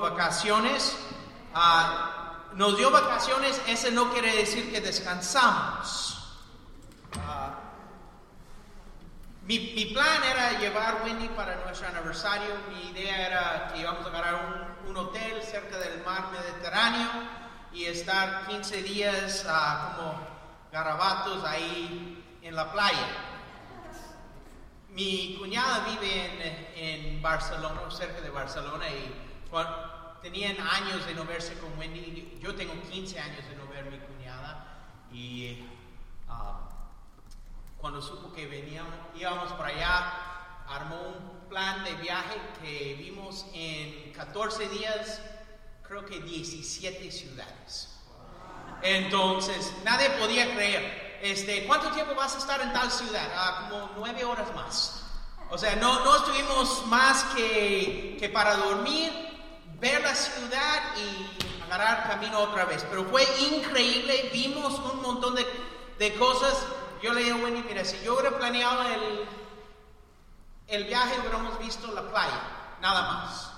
vacaciones. Ah, nos dio vacaciones, ese no quiere decir que descansamos. Ah, mi, mi, plan era llevar Wendy para nuestro aniversario. Mi idea era que íbamos a agarrar un, un hotel cerca del mar Mediterráneo y estar 15 días como garabatos ahí en la playa. Mi cuñada vive en, Barcelona, cerca de Barcelona, y tenían años de no verse con Wendy. Yo tengo 15 años de no ver a mi cuñada. Y ah, cuando supo que veníamos, íbamos para allá, armó un plan de viaje que vimos en 14 días, creo que 17 ciudades. Entonces, nadie podía creer este, ¿cuánto tiempo vas a estar en tal ciudad? Ah, como nueve horas más. O sea, no, no estuvimos más que, que para dormir, ver la ciudad y agarrar camino otra vez. Pero fue increíble, vimos un montón de, de cosas. Yo le a Wendy, mira, si yo hubiera planeado el, el viaje, hubiéramos visto la playa, nada más.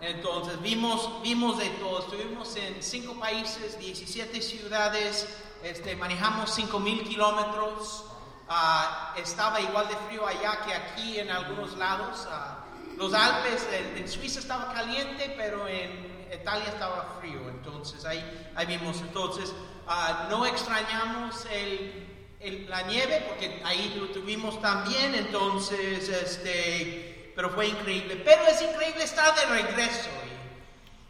Entonces vimos, vimos de todo, estuvimos en cinco países, 17 ciudades, este, manejamos 5.000 kilómetros, ah, estaba igual de frío allá que aquí en algunos lados. Ah, los Alpes, en, Suiza estaba caliente, pero en Italia estaba frío, entonces ahí, ahí vimos. Entonces, ah, no extrañamos la nieve, porque ahí lo tuvimos también, entonces, este, pero fue increíble. Pero es increíble estar de regreso.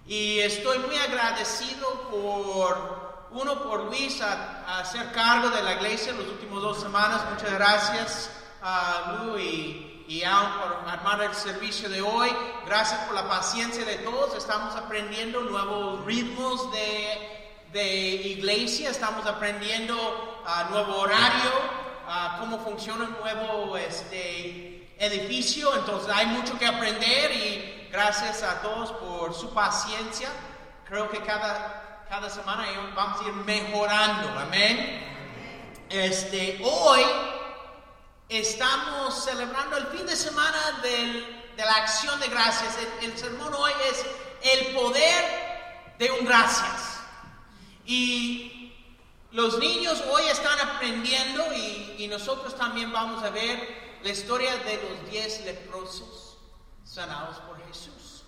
y estoy muy agradecido por uno por Luis a, hacer cargo de la iglesia en las últimas dos semanas. Muchas gracias a Lu y, y por armar el servicio de hoy. Gracias por la paciencia de todos. Estamos aprendiendo nuevos ritmos de, de iglesia. Estamos aprendiendo uh, nuevo horario, uh, cómo funciona un nuevo este, edificio. Entonces hay mucho que aprender y gracias a todos por su paciencia. Creo que cada cada semana vamos a ir mejorando, amén. Este, hoy estamos celebrando el fin de semana de la acción de gracias. El, sermón hoy es el poder de un gracias. Y los niños hoy están aprendiendo y, y nosotros también vamos a ver la historia de los diez leprosos sanados por Jesús.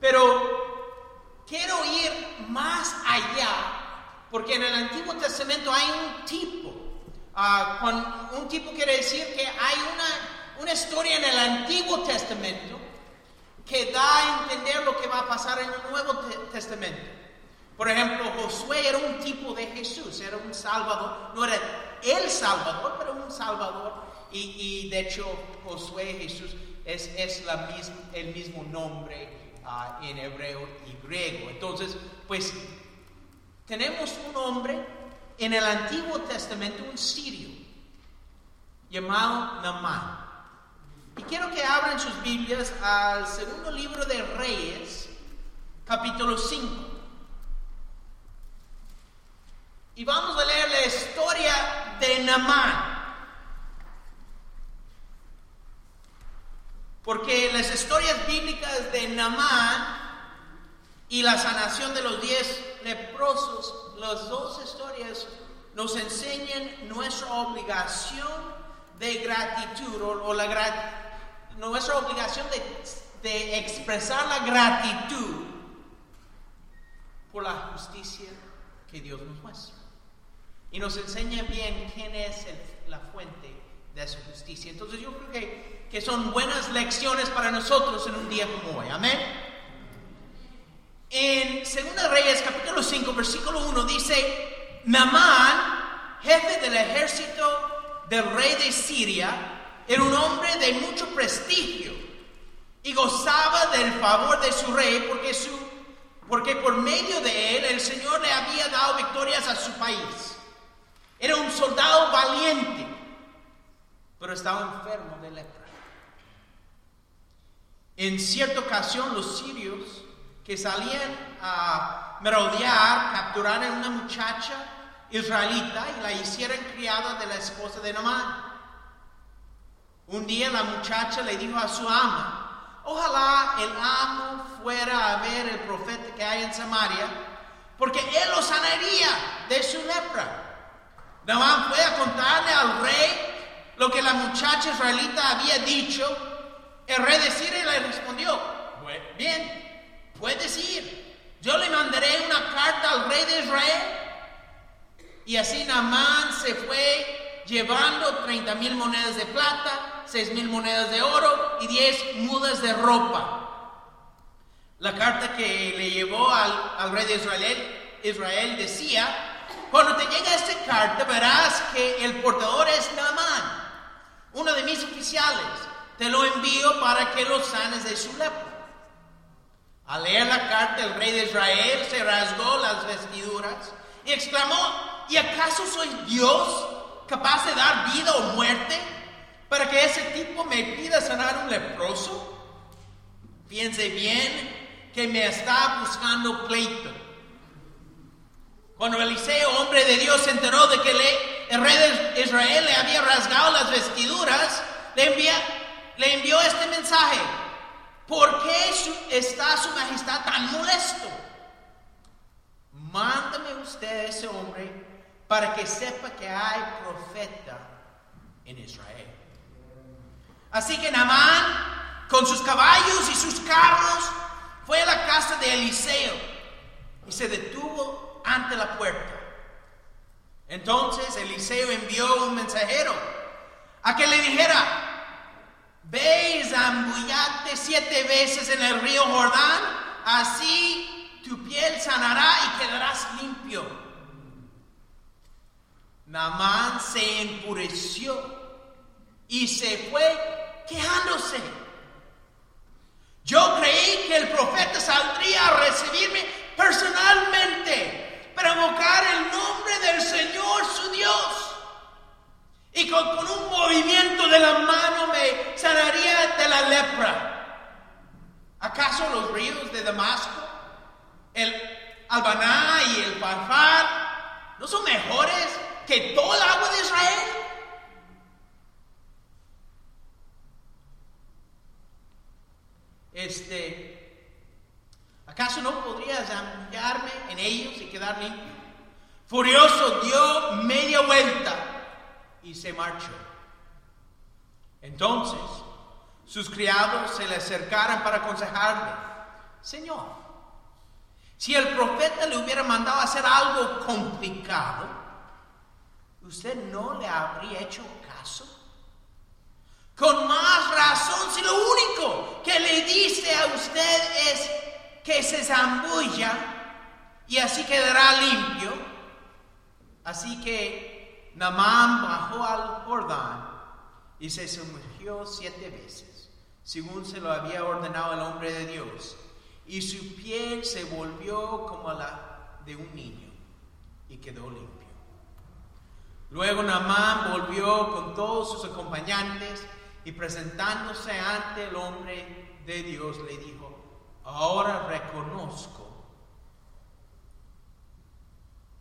Pero quiero ir más allá, porque en el Antiguo Testamento hay un tipo. Uh, un tipo quiere decir que hay una, una historia en el Antiguo Testamento que da a entender lo que va a pasar en el Nuevo Testamento. Por ejemplo, Josué era un tipo de Jesús, era un salvador, no era el salvador, pero un salvador. Y, de hecho, Josué Jesús es, es el mismo nombre en hebreo y griego. Entonces, pues tenemos un hombre en el Antiguo Testamento, un sirio, llamado Namán. Y quiero que abran sus Biblias al segundo libro de Reyes, capítulo 5. Y vamos a leer la historia de Namán. Porque las historias bíblicas de Namán y la sanación de los diez leprosos, las dos historias nos enseñan nuestra obligación de gratitud o, la nuestra obligación de, de, expresar la gratitud por la justicia que Dios nos muestra. Y nos enseña bien quién es la fuente de su justicia. Entonces yo creo que, que son buenas lecciones para nosotros en un día como hoy. Amén. En 2 Reyes capítulo 5 versículo 1 dice, Namán, jefe del ejército del rey de Siria, era un hombre de mucho prestigio y gozaba del favor de su rey porque, su, porque por medio de él el Señor le había dado victorias a su país. Era un soldado valiente pero estaba enfermo de lepra. En cierta ocasión los sirios que salían a merodear capturaron a una muchacha israelita y la hicieron criada de la esposa de Namán. Un día la muchacha le dijo a su ama, ojalá el amo fuera a ver el profeta que hay en Samaria, porque él lo sanaría de su lepra. Naamán fue a contarle al rey lo que la muchacha israelita había dicho. El rey de Siria le respondió, bien, puedes ir. Yo le mandaré una carta al rey de Israel. Y así Naamán se fue llevando 30 mil monedas de plata, 6 mil monedas de oro y 10 mudas de ropa. La carta que le llevó al, al rey de Israel, Israel decía, cuando te llega esta carta, verás que el portador es Naamán, uno de mis oficiales. Te lo envío para que lo sanes de su lepra. Al leer la carta, el rey de Israel se rasgó las vestiduras y exclamó, ¿y acaso soy Dios capaz de dar vida o muerte para que ese tipo me pida sanar un leproso? Piense bien que me está buscando pleito. Cuando Eliseo, hombre de Dios, se enteró de que el rey de Israel le había rasgado las vestiduras, le, le envió este mensaje. ¿Por qué está su majestad tan molesto? Mándame usted a ese hombre para que sepa que hay profeta en Israel. Así que Naamán, con sus caballos y sus carros, fue a la casa de Eliseo y se detuvo ante la puerta. Entonces Eliseo envió un mensajero a que le dijera, ve y siete veces en el río Jordán, así tu piel sanará y quedarás limpio. Namán se enfureció y se fue quejándose. Yo creí que el profeta saldría a recibirme personalmente para invocar el nombre del Señor su Dios. Y con, un movimiento de la mano me sanaría de la lepra. ¿Acaso los ríos de Damasco, el Albaná y el Farfar no son mejores que todo el agua de Israel? Este, ¿Acaso no podrías zambullirme en ellos y quedar limpio? Furioso dio media vuelta y se marchó. Entonces sus criados se le acercaron para aconsejarle, Señor, si el profeta le hubiera mandado hacer algo complicado, ¿usted no le habría hecho caso? Con más razón, si lo único que le dice a usted es que se zambulla y así quedará limpio. Así que Namán bajó al Jordán y se sumergió siete veces, según se lo había ordenado el hombre de Dios. Y su piel se volvió como la de un niño y quedó limpio. Luego Namán volvió con todos sus acompañantes y presentándose ante el hombre de Dios le dijo, Ahora reconozco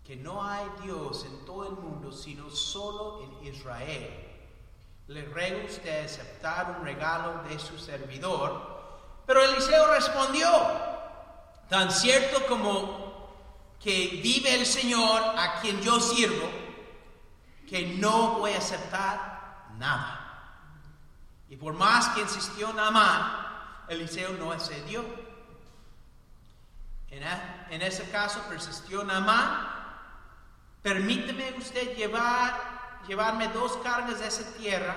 que no hay Dios en todo el mundo, sino solo en Israel. Le ruego usted aceptar un regalo de su servidor. Pero Eliseo respondió, tan cierto como que vive el Señor a quien yo sirvo, que no voy a aceptar nada. Y por más que insistió Naamán, Eliseo no accedió. En, ese caso persistió Naamán. Permíteme usted llevar, llevarme dos cargas de esa tierra,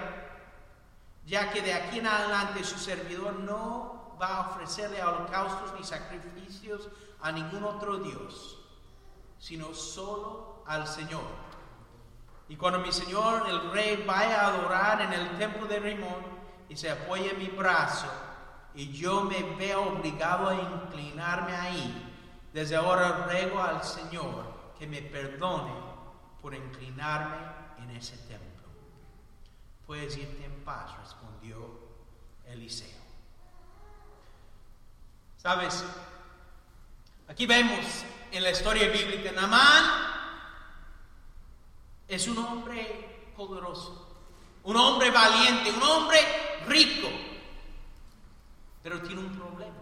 ya que de aquí en adelante su servidor no va a ofrecerle holocaustos ni sacrificios a ningún otro Dios, sino solo al Señor. Y cuando mi Señor, el Rey, vaya a adorar en el templo de Rimón y se apoye en mi brazo, y yo me veo obligado a inclinarme ahí, desde ahora ruego al Señor que me perdone por inclinarme en ese templo. Puedes irte en paz, respondió Eliseo. Sabes, aquí vemos en la historia bíblica, Namán es un hombre poderoso, un hombre valiente, un hombre rico. pero tiene un problema.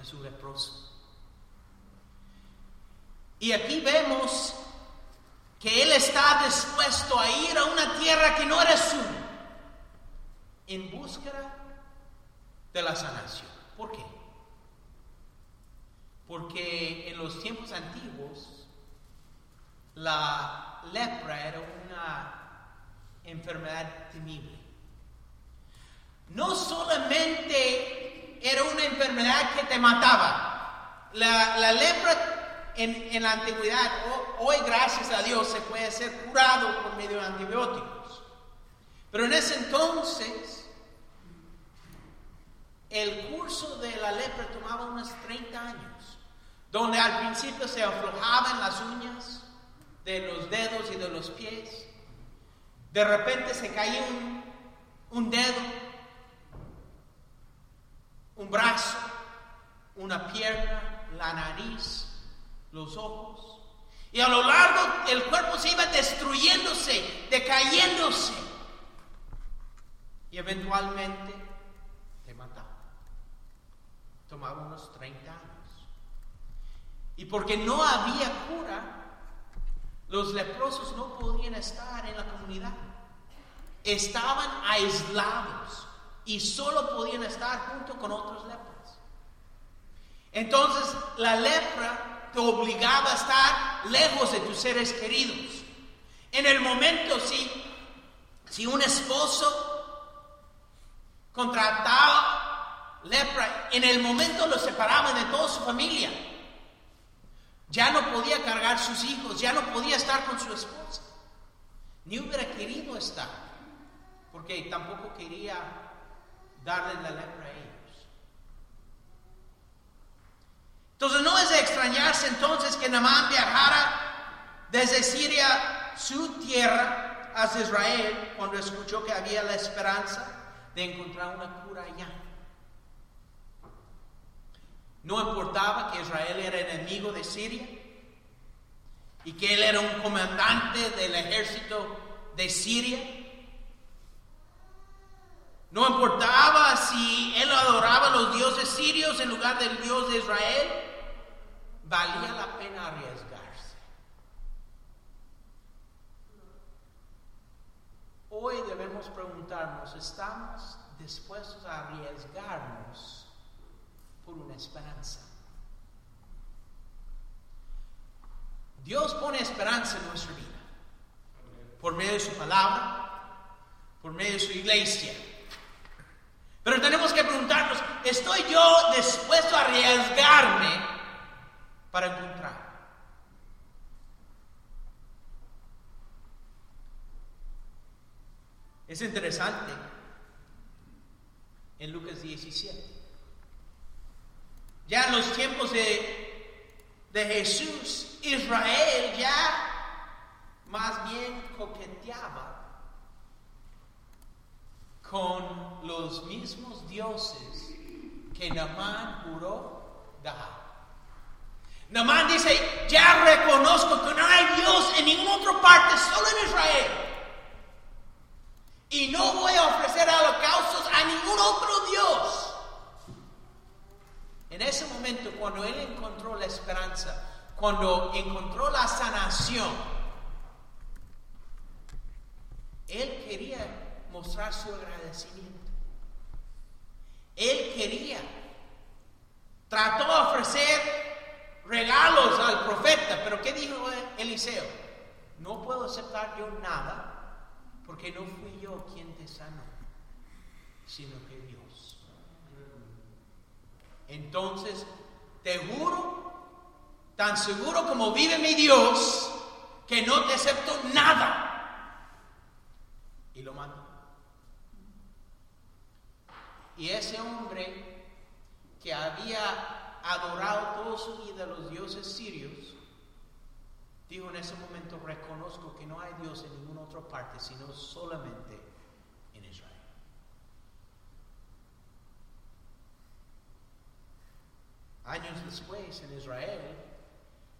Es un leproso. Y aquí vemos que él está dispuesto a ir a una tierra que no era suya en búsqueda de la sanación. ¿Por qué? Porque en los tiempos antiguos la lepra era una enfermedad temible. No solamente era una enfermedad que te mataba, la, lepra en, la antigüedad, hoy gracias a Dios se puede ser curado por medio de antibióticos. Pero en ese entonces el curso de la lepra tomaba unos 30 años, donde al principio se aflojaban las uñas de los dedos y de los pies, de repente se caía un, un dedo, un brazo, una pierna, la nariz, los ojos, y a lo largo el cuerpo se iba destruyéndose, decayéndose, y eventualmente tomaba unos 30 años. Y porque no había cura, los leprosos no podían estar en la comunidad. Estaban aislados y solo podían estar junto con otros lepras. Entonces la lepra te obligaba a estar lejos de tus seres queridos. En el momento, si, si un esposo contrataba lepra, en el momento lo separaban de toda su familia. Ya no podía cargar sus hijos, ya no podía estar con su esposa. Ni hubiera querido estar, porque tampoco quería darle la lepra a ellos. Entonces no es de extrañarse entonces que Namán viajara desde Siria, su tierra, hacia Israel, cuando escuchó que había la esperanza de encontrar una cura allá. No importaba que Israel era enemigo de Siria y que él era un comandante del ejército de Siria. No importaba si él adoraba a los dioses sirios en lugar del Dios de Israel. Valía la pena arriesgarse. Hoy debemos preguntarnos, ¿estamos dispuestos a arriesgarnos? por una esperanza. Dios pone esperanza en nuestra vida por medio de su palabra, por medio de su iglesia. Pero tenemos que preguntarnos, ¿estoy yo dispuesto a arriesgarme para encontrar? Es interesante en Lucas 17. Ya en los tiempos de, de Jesús, Israel ya más bien coqueteaba con los mismos dioses que Namán juró dar. Namán dice, ya reconozco que no hay Dios en ninguna otra parte, solo en Israel. Y no voy a ofrecer holocaustos a ningún otro Dios. En ese momento, cuando él encontró la esperanza, cuando encontró la sanación, él quería mostrar su agradecimiento. Él quería, trató de ofrecer regalos al profeta, pero ¿qué dijo Eliseo? No puedo aceptar yo nada porque no fui yo quien te sanó, sino que Dios. Entonces, te juro, tan seguro como vive mi Dios, que no te acepto nada. Y lo mando. Y ese hombre que había adorado toda su vida los dioses sirios, dijo en ese momento, reconozco que no hay Dios en ninguna otra parte, sino solamente Años después, en Israel,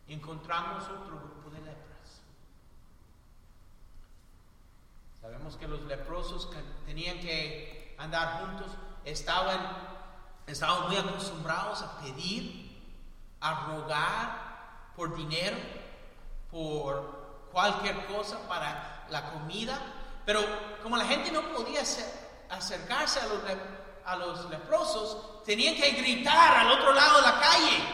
encontramos otro grupo de lepras. Sabemos que los leprosos tenían que andar juntos, estaban muy acostumbrados a pedir, a rogar por dinero, por cualquier cosa para la comida, pero como la gente no podía acercarse a los, a los leprosos, tenían que gritar al otro lado de la calle,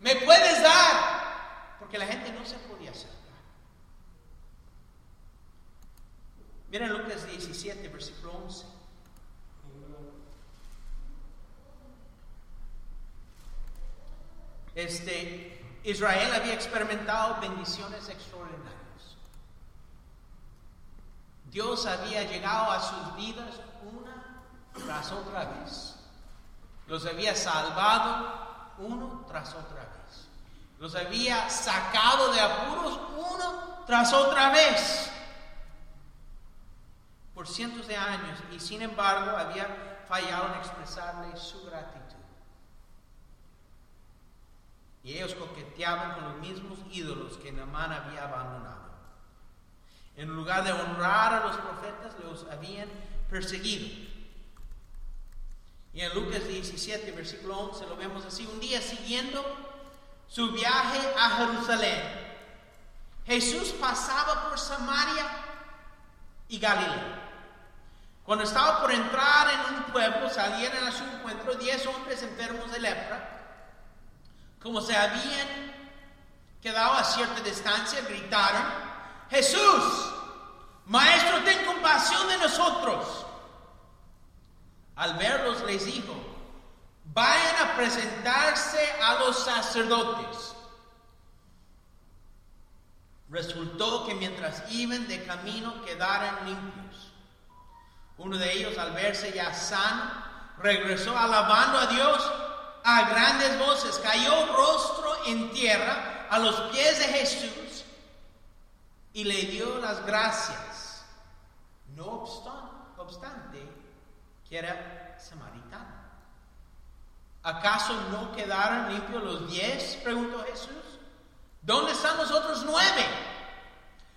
¿me puedes dar? Porque la gente no se podía acercar. Miren Lucas 17, versículo 11. Este, Israel había experimentado bendiciones extraordinarias. Dios había llegado a sus vidas una tras otra vez. Los había salvado uno tras otra vez. Los había sacado de apuros uno tras otra vez. Por cientos de años y sin embargo había fallado en expresarle su gratitud. Y ellos coqueteaban con los mismos ídolos que Namán había abandonado. En lugar de honrar a los profetas, los habían perseguido. Y en Lucas 17, versículo 11, lo vemos así. Un día siguiendo su viaje a Jerusalén, Jesús pasaba por Samaria y Galilea. Cuando estaba por entrar en un pueblo, salieron a su encuentro diez hombres enfermos de lepra como se habían quedado a cierta distancia, gritaron, Jesús, Maestro, ten compasión de nosotros. Al verlos les dijo, vayan a presentarse a los sacerdotes. Resultó que mientras iban de camino quedaron limpios. Uno de ellos, al verse ya sano, regresó alabando a Dios a grandes voces, cayó rostro en tierra a los pies de Jesús y le dio las gracias. No obstante, que era samaritano. ¿Acaso no quedaron limpios los diez? preguntó Jesús. ¿Dónde están los otros nueve?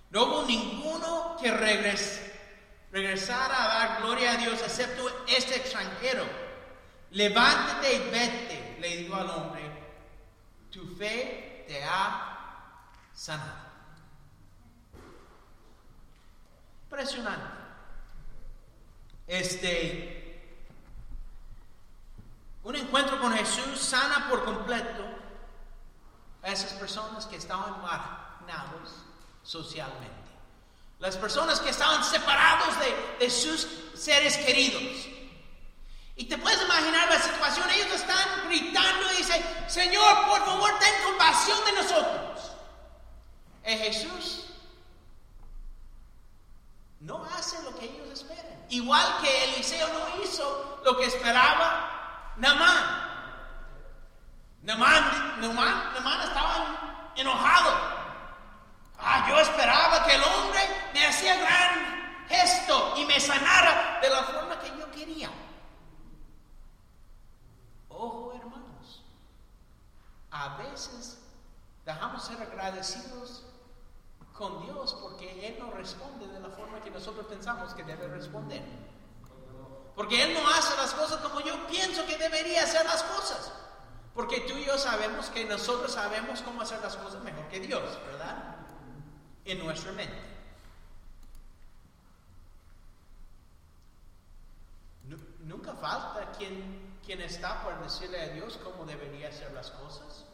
No hubo ninguno que regresara a dar gloria a Dios excepto este extranjero levántate y vete, le dijo al hombre, tu fe te ha sanado. Impresionante. Este, un encuentro con Jesús sana por completo a esas personas que estaban marginados socialmente. Las personas que estaban separados de, de sus seres queridos. Y te puedes imaginar la situación, ellos están gritando y dicen, Señor, por favor, ten compasión de nosotros. Es Jesús no hace lo que ellos esperan. Igual que Eliseo no hizo lo que esperaba Namán. Namán, Namán, Namán estaba enojado. Ah, yo esperaba que el hombre me hacía gran gesto y me sanara de la forma que yo quería. Ojo, hermanos, a veces dejamos ser agradecidos con Dios porque Él no responde de la forma que nosotros pensamos que debe responder. Porque Él no hace las cosas como yo pienso que debería hacer las cosas. Porque tú y yo sabemos que nosotros sabemos cómo hacer las cosas mejor que Dios, ¿verdad? En nuestra mente. Nunca falta quien quien está por decirle a Dios cómo debería hacer las cosas.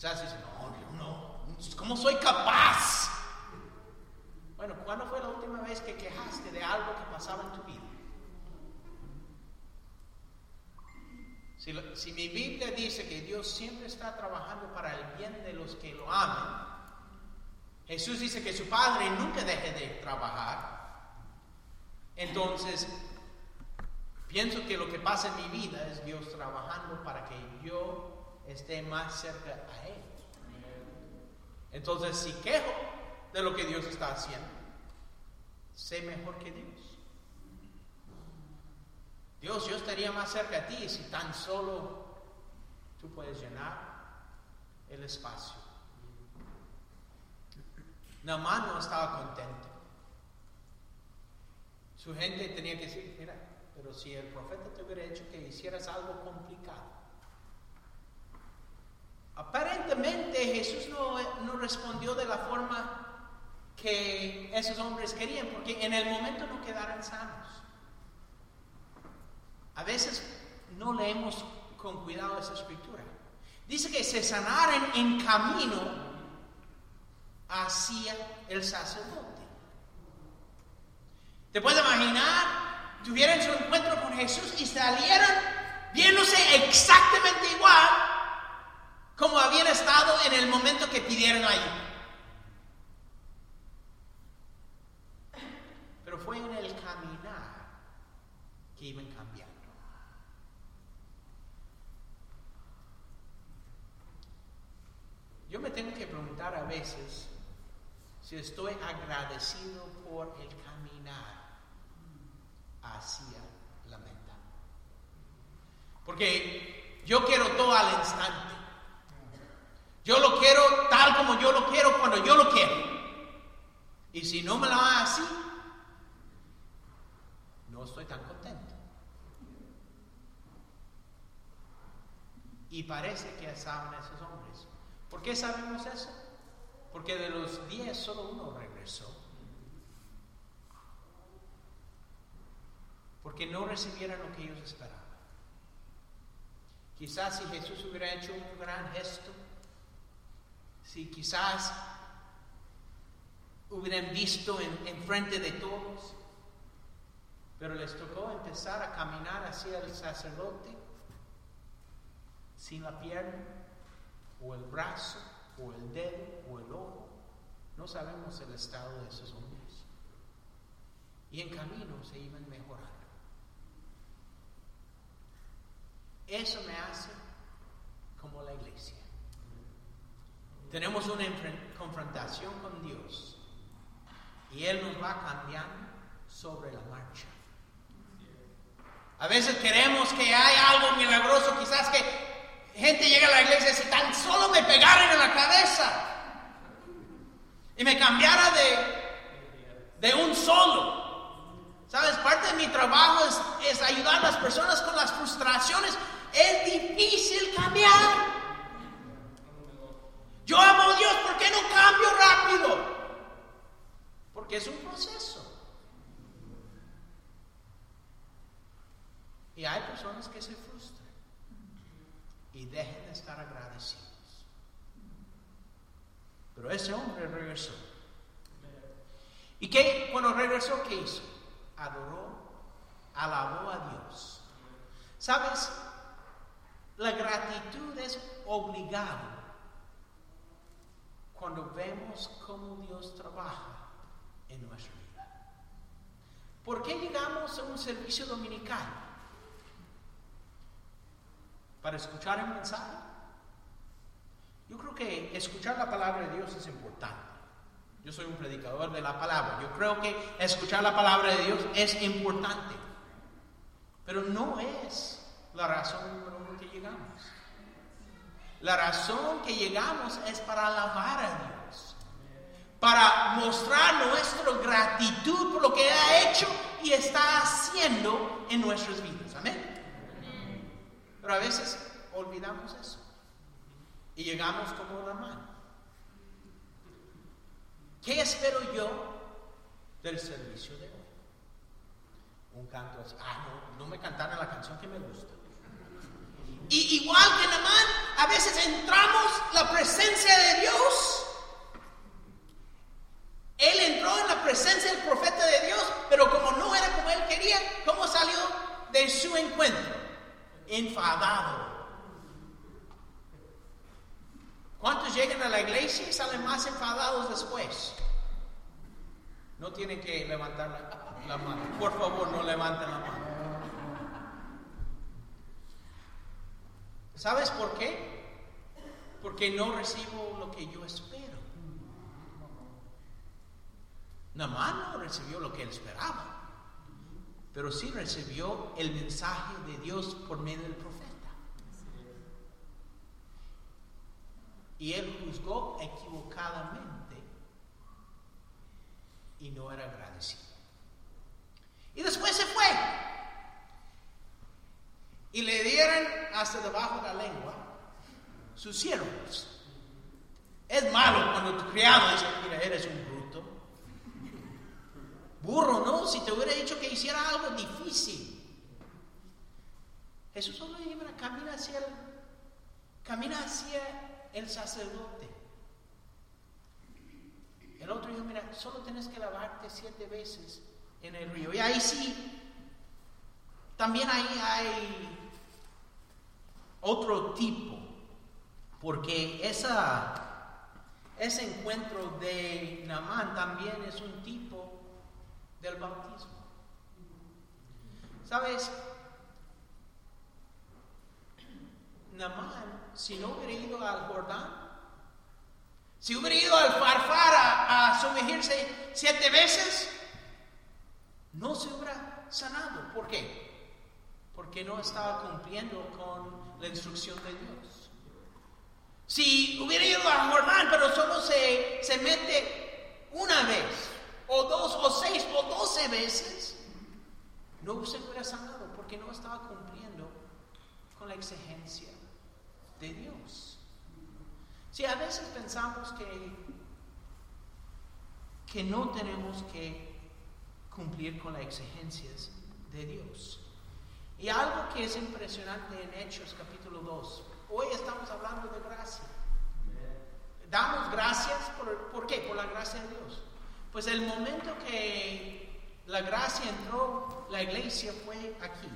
Quizás dice, no, no, ¿cómo soy capaz? Bueno, ¿cuándo fue la última vez que quejaste de algo que pasaba en tu vida? Si, si, mi Biblia dice que Dios siempre está trabajando para el bien de los que lo aman, Jesús dice que su Padre nunca deje de trabajar. Entonces, Pienso que lo que pasa en mi vida es Dios trabajando para que yo esté más cerca a Él. Entonces, si quejo de lo que Dios está haciendo, sé mejor que Dios. Dios, yo estaría más cerca a ti si tan solo tú puedes llenar el espacio. Namán no estaba contento. Su gente tenía que decir, mira, pero si el profeta te hubiera hecho que hicieras algo complicado. Aparentemente Jesús no, no respondió de la forma que esos hombres querían, porque en el momento no quedaron sanos. A veces no leemos con cuidado esa escritura. Dice que se sanaron en camino hacia el sacerdote. ¿Te puedes imaginar? Tuvieron su encuentro con Jesús y salieron viéndose exactamente igual como habían estado en el momento que pidieron ayuda. Pero fue en el caminar que iban cambiando. Yo me tengo que preguntar a veces si estoy agradecido por el caminar hacia la meta. Porque yo quiero todo al instante. Yo lo quiero tal como yo lo quiero cuando yo lo quiero. Y si no me lo hago así, no estoy tan contento. Y parece que estaban esos hombres. ¿Por qué sabemos eso? Porque de los diez solo uno regresó. Porque no recibieron lo que ellos esperaban. Quizás si Jesús hubiera hecho un gran gesto, si quizás hubieran visto en, en frente de todos, pero les tocó empezar a caminar hacia el sacerdote sin la pierna o el brazo o el dedo o el ojo. No sabemos el estado de esos hombres. Y en camino se iban mejorando. Eso me hace como la iglesia. Tenemos una confrontación con Dios y Él nos va cambiando sobre la marcha. A veces queremos que haya algo milagroso, quizás que gente llega a la iglesia si tan solo me pegaran en la cabeza y me cambiara de, de un solo. ¿Sabes? Parte de mi trabajo es, es ayudar a las personas con las frustraciones. Es difícil cambiar. Yo amo a Dios, ¿por qué no cambio rápido? Porque es un proceso. Y hay personas que se frustran y dejen de estar agradecidos. Pero ese hombre regresó. ¿Y qué? Cuando regresó, ¿qué hizo? Adoró, alabó a Dios. ¿Sabes? La gratitud es obligada cuando vemos cómo Dios trabaja en nuestra vida. ¿Por qué llegamos a un servicio dominical? para escuchar el mensaje. Yo creo que escuchar la palabra de Dios es importante. Yo soy un predicador de la palabra. Yo creo que escuchar la palabra de Dios es importante. Pero no es la razón número uno que llegamos. La razón que llegamos es para alabar a Dios. Para mostrar nuestra gratitud por lo que ha hecho y está haciendo en nuestras vidas. Amén. Pero a veces olvidamos eso y llegamos como mano. ¿Qué espero yo del servicio de hoy? Un canto así, ah, no, no me cantaron la canción que me gusta. Y igual que Namán, a veces entramos la presencia de Dios. Él entró en la presencia del profeta de Dios, pero como no era como él quería, ¿cómo salió de su encuentro? enfadado. ¿Cuántos llegan a la iglesia y salen más enfadados después? No tienen que levantar la, mano. Por favor, no levanten la mano. ¿Sabes por qué? Porque no recibo lo que yo espero. Namán no recibió lo que él esperaba pero sí recibió el mensaje de Dios por medio del profeta. Y él juzgó equivocadamente y no era agradecido. Y después se fue. y le dieran hasta debajo de la lengua sus siervos. Es malo cuando tu criado dice, mira, eres un bruto. Burro, ¿no? Si te hubiera dicho que hiciera algo difícil. Jesús solo iba, camina hacia el, camina hacia el sacerdote. El otro dijo, mira, solo tienes que lavarte siete veces en el río. Y ahí sí, también ahí hay otro tipo, porque esa, ese encuentro de Namán también es un tipo del bautismo. ¿Sabes? Namán, si no hubiera ido al Jordán, si hubiera ido al Farfar a, a sumergirse siete veces, no se hubiera sanado. ¿Por qué? Porque no estaba cumpliendo con la instrucción de Dios. Si hubiera ido al Jordán, pero solo se, se mete una vez, o dos, o seis, o doce veces, no se hubiera sanado porque no estaba cumpliendo con la exigencia de Dios. Si a veces pensamos que, que no tenemos que cumplir con las exigencias de Dios. Y algo que es impresionante en Hechos capítulo 2, hoy estamos hablando de gracia. Damos gracias, por, ¿por qué? Por la gracia de Dios. Pues el momento que la gracia entró, la iglesia fue aquí.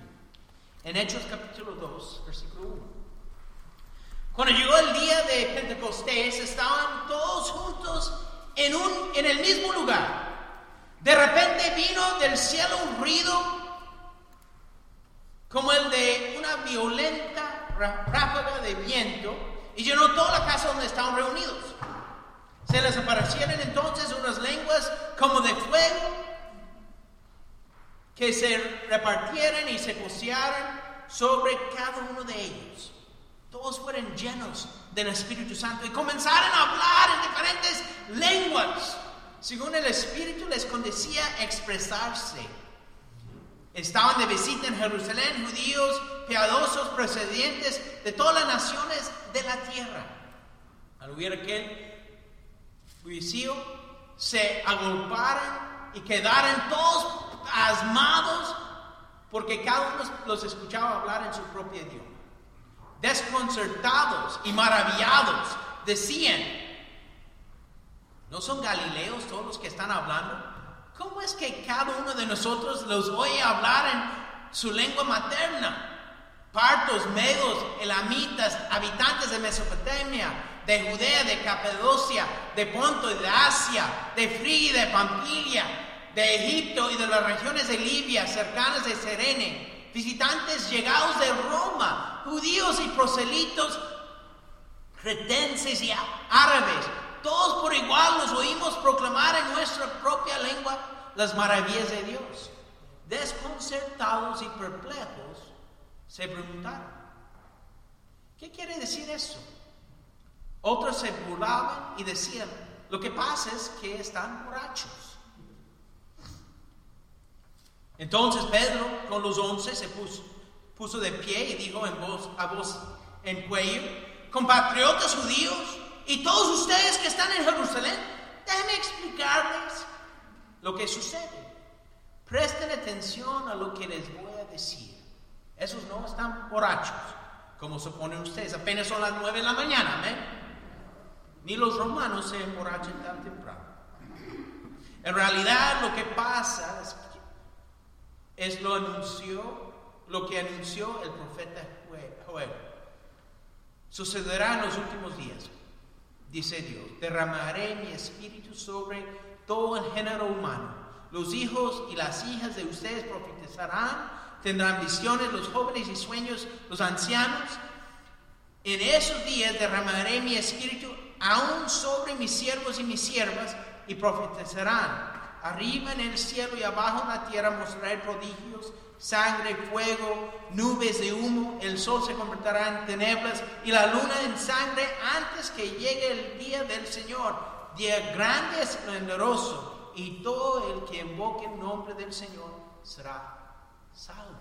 En Hechos capítulo 2, versículo 1. Cuando llegó el día de Pentecostés, estaban todos juntos en, un, en el mismo lugar. De repente vino del cielo un ruido como el de una violenta ráfaga de viento y llenó toda la casa donde estaban reunidos. Se les aparecieron entonces unas lenguas como de fuego que se repartieran y se posearan sobre cada uno de ellos todos fueron llenos del Espíritu Santo y comenzaron a hablar en diferentes lenguas, según el Espíritu les condecía expresarse. Estaban de visita en Jerusalén judíos piadosos procedentes de todas las naciones de la tierra. Al oír aquel juicio, se agolparon y quedaron todos asmados porque cada uno los escuchaba hablar en su propio idioma desconcertados y maravillados, decían, ¿no son galileos todos los que están hablando? ¿Cómo es que cada uno de nosotros los oye hablar en su lengua materna? Partos, medos, elamitas, habitantes de Mesopotamia, de Judea, de Capadocia, de Ponto y de Asia, de Frigia, de Pampilia, de Egipto y de las regiones de Libia, cercanas de Serene, visitantes llegados de Roma, judíos y proselitos, cretenses y árabes, todos por igual nos oímos proclamar en nuestra propia lengua las maravillas de Dios. Desconcertados y perplejos, se preguntaron, ¿qué quiere decir eso? Otros se burlaban y decían, lo que pasa es que están borrachos. Entonces Pedro con los once se puso puso de pie y dijo en voz, a voz en cuello, compatriotas judíos y todos ustedes que están en Jerusalén, déjenme explicarles lo que sucede. Presten atención a lo que les voy a decir. Esos no están borrachos, como suponen ustedes. Apenas son las nueve de la mañana, Ni los romanos se emborrachan tan temprano. En realidad lo que pasa es, lo anunció lo que anunció el profeta Joel. Sucederá en los últimos días, dice Dios. Derramaré mi espíritu sobre todo el género humano. Los hijos y las hijas de ustedes profetizarán, tendrán visiones los jóvenes y sueños los ancianos. En esos días derramaré mi espíritu aún sobre mis siervos y mis siervas y profetizarán. Arriba en el cielo y abajo en la tierra mostraré prodigios sangre, fuego, nubes de humo, el sol se convertirá en tinieblas y la luna en sangre antes que llegue el día del Señor, día grande y esplendoroso, y todo el que invoque el nombre del Señor será salvo.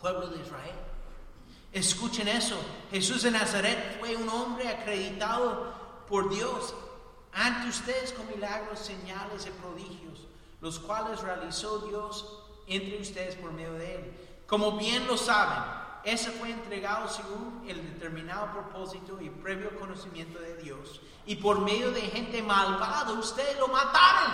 pueblo de Israel. Escuchen eso. Jesús de Nazaret fue un hombre acreditado por Dios ante ustedes con milagros, señales y prodigios, los cuales realizó Dios entre ustedes por medio de él. Como bien lo saben, ese fue entregado según el determinado propósito y previo conocimiento de Dios. Y por medio de gente malvada, ustedes lo mataron,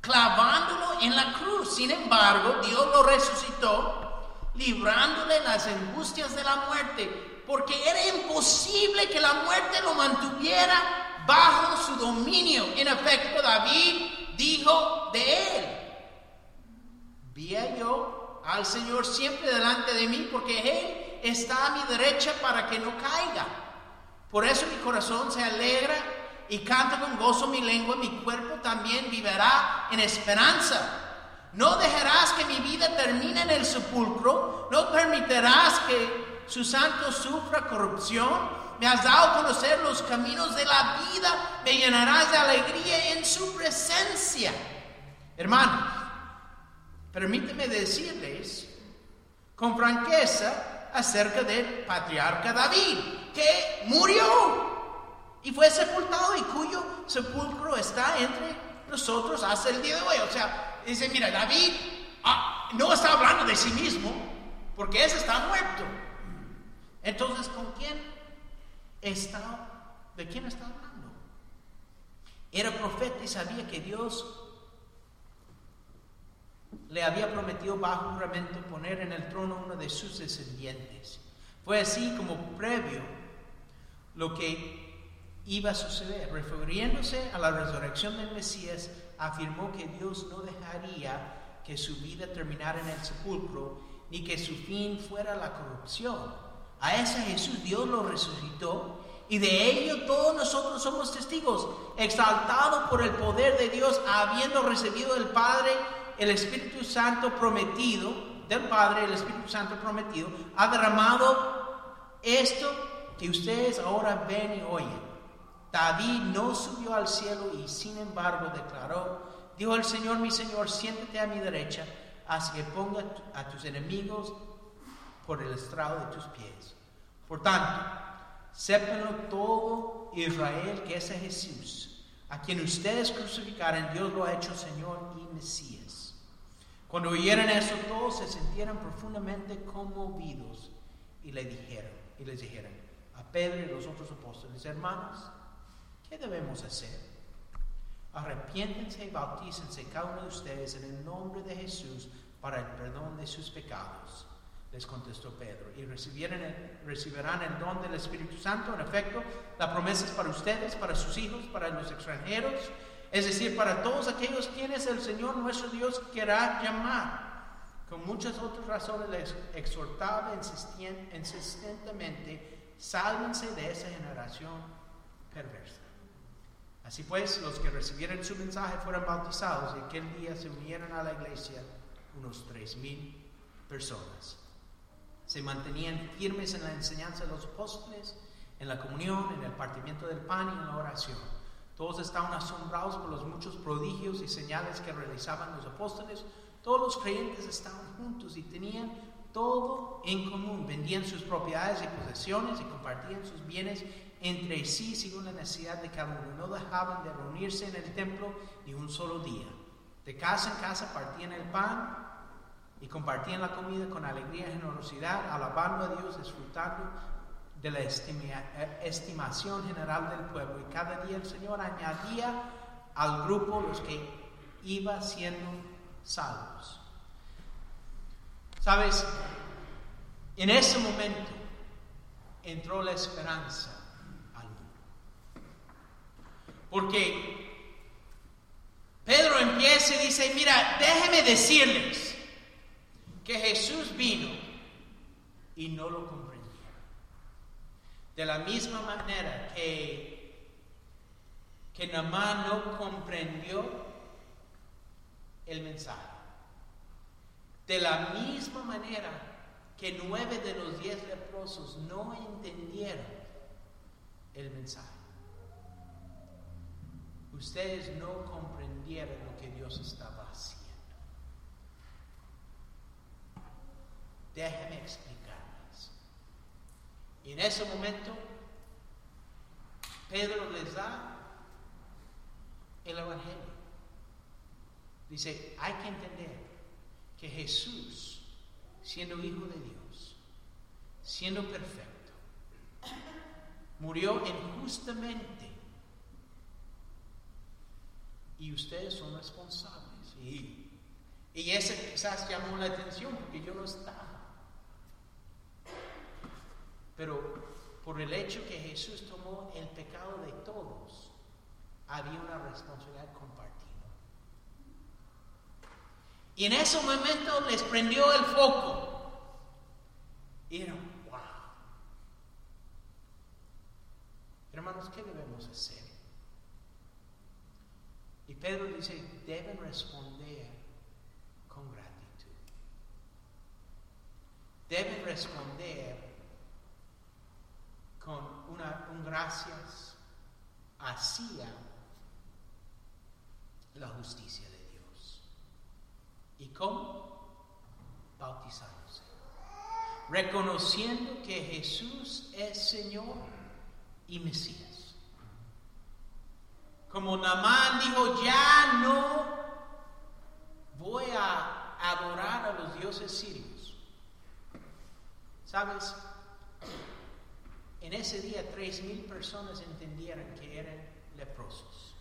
clavándolo en la cruz. Sin embargo, Dios lo resucitó, librándole las angustias de la muerte, porque era imposible que la muerte lo mantuviera bajo su dominio. En efecto, David dijo de él, vi yo al Señor siempre delante de mí, porque Él está a mi derecha para que no caiga. Por eso mi corazón se alegra y canta con gozo mi lengua, mi cuerpo también vivirá en esperanza. No dejarás que mi vida termine en el sepulcro, no permitirás que su santo sufra corrupción. Me has dado a conocer los caminos de la vida, me llenarás de alegría en su presencia. Hermanos, permíteme decirles con franqueza acerca del patriarca David, que murió y fue sepultado y cuyo sepulcro está entre nosotros hasta el día de hoy. O sea, dice, mira, David ah, no está hablando de sí mismo, porque ese está muerto. Entonces, ¿con quién está? ¿De quién está hablando? Era profeta y sabía que Dios le había prometido bajo juramento poner en el trono uno de sus descendientes. Fue así como previo lo que iba a suceder. Refiriéndose a la resurrección del Mesías, afirmó que Dios no dejaría que su vida terminara en el sepulcro, ni que su fin fuera la corrupción. A ese Jesús Dios lo resucitó y de ello todos nosotros somos testigos, exaltado por el poder de Dios, habiendo recibido del Padre el Espíritu Santo prometido, del Padre el Espíritu Santo prometido, ha derramado esto que ustedes ahora ven y oyen. David no subió al cielo y sin embargo declaró, dijo el Señor, mi Señor, siéntate a mi derecha, hasta que ponga a tus enemigos por el estrado de tus pies. Por tanto, sépanlo todo Israel que ese Jesús, a quien ustedes crucificaron, Dios lo ha hecho Señor y Mesías. Cuando oyeron eso, todos se sintieron profundamente conmovidos y le dijeron, y les dijeron a Pedro y los otros apóstoles, hermanos, ¿qué debemos hacer? Arrepiéntense y bautícense cada uno de ustedes en el nombre de Jesús para el perdón de sus pecados. Les contestó Pedro, y recibirán el, don del Espíritu Santo. En efecto, la promesa es para ustedes, para sus hijos, para los extranjeros, es decir, para todos aquellos quienes el Señor nuestro Dios querrá llamar. Con muchas otras razones les exhortaba insistentemente, sálvense de esa generación perversa. Así pues, los que recibieron su mensaje fueron bautizados y aquel día se unieron a la iglesia unos tres mil personas. Se mantenían firmes en la enseñanza de los apóstoles, en la comunión, en el partimiento del pan y en la oración. Todos estaban asombrados por los muchos prodigios y señales que realizaban los apóstoles. Todos los creyentes estaban juntos y tenían todo en común. Vendían sus propiedades y posesiones y compartían sus bienes entre sí según la necesidad de cada uno. No dejaban de reunirse en el templo ni un solo día. De casa en casa partían el pan y compartían la comida con alegría y generosidad, alabando a Dios, disfrutando de la estimación general del pueblo. Y cada día el Señor añadía al grupo los que iban siendo salvos. Sabes, en ese momento entró la esperanza porque Pedro empieza y dice, mira, déjeme decirles que Jesús vino y no lo comprendieron. De la misma manera que, que no comprendió el mensaje. De la misma manera que nueve de los diez leprosos no entendieron el mensaje ustedes no comprendieron lo que Dios estaba haciendo. Déjeme explicarles. Y en ese momento, Pedro les da el Evangelio. Dice, hay que entender que Jesús, siendo hijo de Dios, siendo perfecto, murió injustamente. Y ustedes son responsables. Y, y ese quizás llamó la atención porque yo no estaba. Pero por el hecho que Jesús tomó el pecado de todos, había una responsabilidad compartida. Y en ese momento les prendió el foco. Y era, wow. Hermanos, ¿qué debemos hacer? Y Pedro dice, deben responder con gratitud. Deben responder con una, un gracias hacia la justicia de Dios. ¿Y cómo? Bautizándose. Reconociendo que Jesús es Señor y Mesías. Como Namán dijo, ya no voy a adorar a los dioses sirios. ¿Sabes? En ese día tres mil personas entendieron que eran leprosos.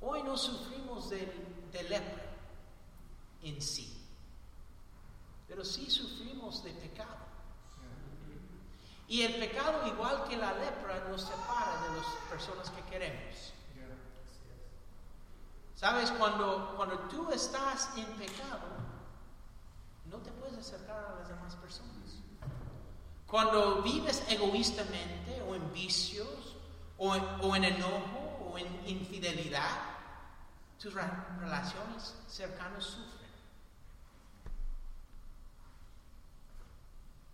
Hoy no sufrimos de, de lepra en sí, pero sí sufrimos de pecado. Y el pecado, igual que la lepra, nos separa de las personas que queremos. Sabes, cuando, cuando tú estás en pecado, no te puedes acercar a las demás personas. Cuando vives egoístamente o en vicios o en, enojo o en infidelidad, tus relaciones cercanas sufren.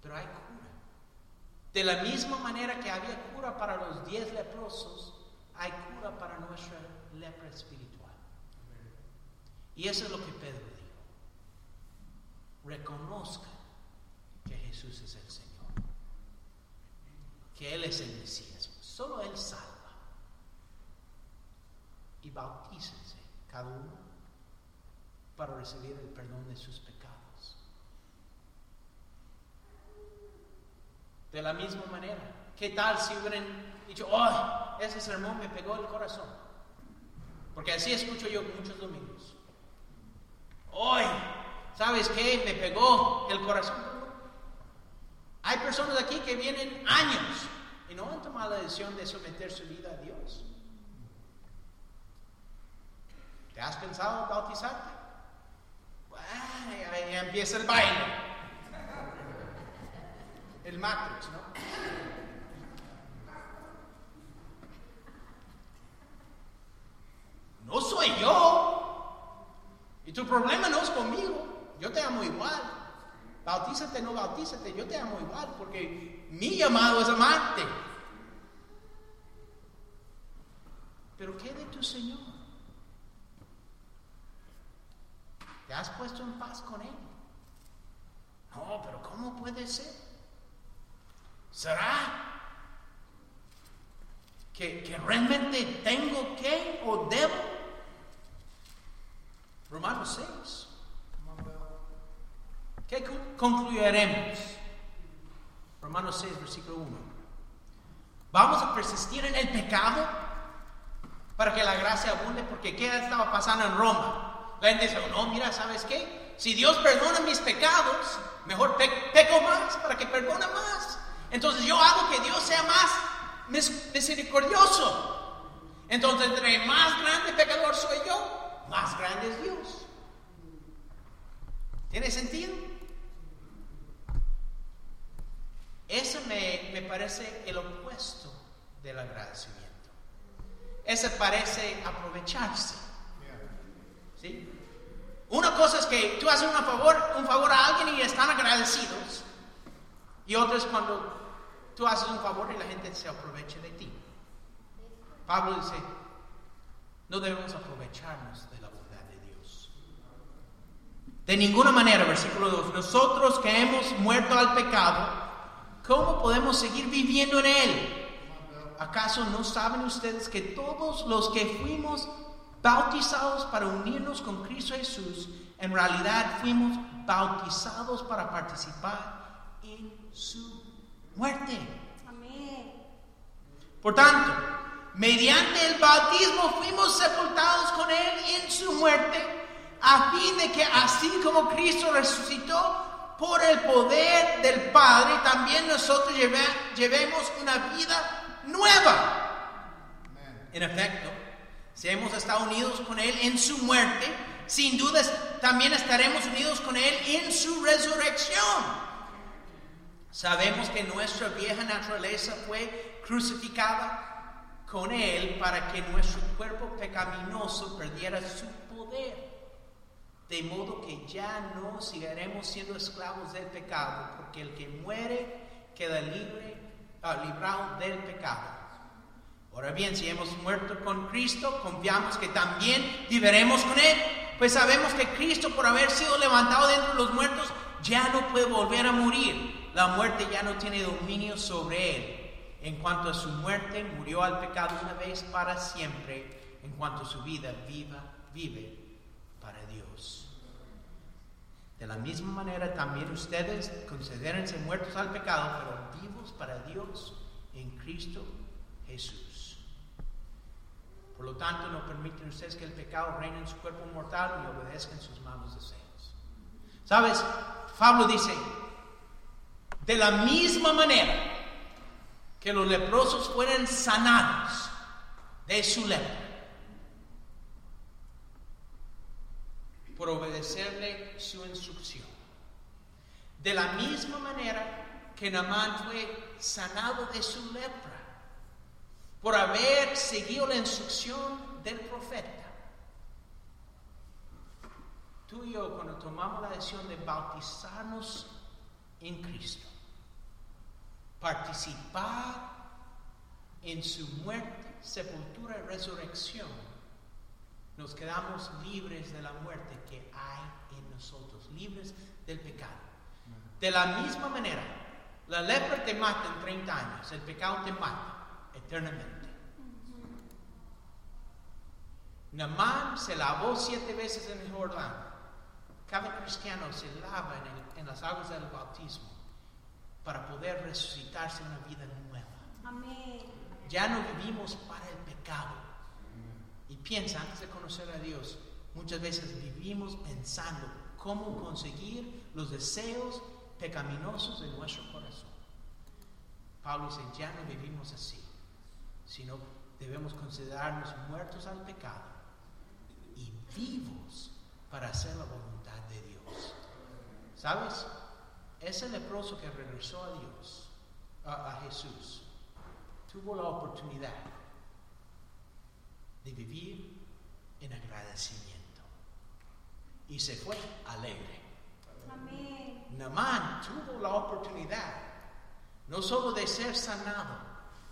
Pero hay cura. De la misma manera que había cura para los diez leprosos, hay cura para nuestra lepra espiritual. Y eso es lo que Pedro dijo. Reconozca que Jesús es el Señor que Él es el Mesías. Solo Él salva. Y bautícense cada uno para recibir el perdón de sus pecados. De la misma manera, ¿qué tal si hubieran dicho, oh, ese sermón me pegó el corazón? Porque así escucho yo muchos domingos. Hoy, ¿sabes qué? Me pegó el corazón. Hay personas aquí que vienen años y no han tomado la decisión de someter su vida a Dios. ¿Te has pensado bautizarte? Bueno, ahí empieza el baile. El Matrix, ¿no? No soy yo. Y tu problema no es conmigo. Yo te amo igual. Bautízate, no bautízate, yo te amo igual, porque mi llamado es amarte. Pero ¿qué de tu Señor? ¿Te has puesto en paz con Él? No, pero ¿cómo puede ser? ¿Será que, que realmente tengo que o debo? Romanos 6. ¿Qué concluiremos? Romanos 6, versículo 1. ¿Vamos a persistir en el pecado para que la gracia abunde? Porque ¿qué estaba pasando en Roma? La gente dice, no, mira, ¿sabes qué? Si Dios perdona mis pecados, mejor peco más para que perdone más. Entonces yo hago que Dios sea más misericordioso. Entonces, entre más grande pecador soy yo, más grande es Dios. ¿Tiene sentido? Ese me, parece el opuesto del agradecimiento. Ese parece aprovecharse. ¿Sí? Una cosa es que tú haces un favor, un favor a alguien y están agradecidos. Y otra es cuando tú haces un favor y la gente se aprovecha de ti. Pablo dice, no debemos aprovecharnos de la bondad de Dios. De ninguna manera, versículo 2, nosotros que hemos muerto al pecado, ¿cómo podemos seguir viviendo en él? ¿Acaso no saben ustedes que todos los que fuimos bautizados para unirnos con Cristo Jesús, en realidad fuimos bautizados para participar en su muerte? Amén. Por tanto, mediante el bautismo fuimos sepultados con Él en su muerte a fin de que así como Cristo resucitó por el poder del Padre, también nosotros llevemos una vida nueva. En efecto, si hemos estado unidos con Él en su muerte, sin duda también estaremos unidos con Él en su resurrección. Sabemos que nuestra vieja naturaleza fue crucificada con Él para que nuestro cuerpo pecaminoso perdiera su poder de modo que ya no seguiremos siendo esclavos del pecado, porque el que muere queda libre, uh, librado del pecado. Ahora bien, si hemos muerto con Cristo, confiamos que también viviremos con Él, pues sabemos que Cristo, por haber sido levantado de entre los muertos, ya no puede volver a morir. La muerte ya no tiene dominio sobre Él. En cuanto a su muerte, murió al pecado una vez para siempre. En cuanto a su vida, viva, vive de la misma manera también ustedes considérense muertos al pecado, pero vivos para Dios en Cristo Jesús. Por lo tanto, no permiten ustedes que el pecado reine en su cuerpo mortal y obedezcan sus malos deseos. ¿Sabes? Pablo dice, de la misma manera que los leprosos fueron sanados de su lepra, por obedecerle su instrucción. De la misma manera que Namán fue sanado de su lepra, por haber seguido la instrucción del profeta. Tú y yo, cuando tomamos la decisión de bautizarnos en Cristo, participar en su muerte, sepultura y resurrección, nos quedamos libres de la muerte que hay en nosotros, libres del pecado. De la misma manera, la lepra te mata en 30 años, el pecado te mata eternamente. Namán se lavó siete veces en el Jordán. Cada cristiano se lava en, en las aguas del bautismo para poder resucitarse en una vida nueva. Amén. Ya no vivimos para el pecado piensa antes de conocer a Dios, muchas veces vivimos pensando cómo conseguir los deseos pecaminosos de nuestro corazón. Pablo dice, ya no vivimos así, sino debemos considerarnos muertos al pecado y vivos para hacer la voluntad de Dios. ¿Sabes? Ese leproso que regresó a Dios, a, a Jesús, tuvo la oportunidad de vivir en agradecimiento. Y se fue alegre. Amén. Namán tuvo la oportunidad no solo de ser sanado,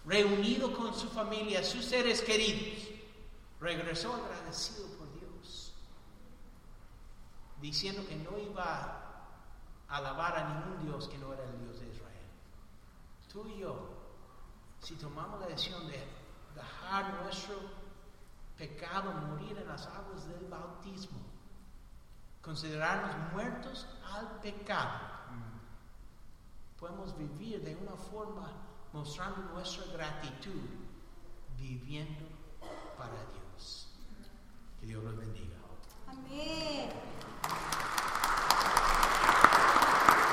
reunido con su familia, sus seres queridos, regresó agradecido por Dios, diciendo que no iba a alabar a ningún Dios que no era el Dios de Israel. Tú y yo, si tomamos la decisión de dejar nuestro pecado, morir en las aguas del bautismo, considerarnos muertos al pecado. Podemos vivir de una forma mostrando nuestra gratitud, viviendo para Dios. Que Dios los bendiga. Amén.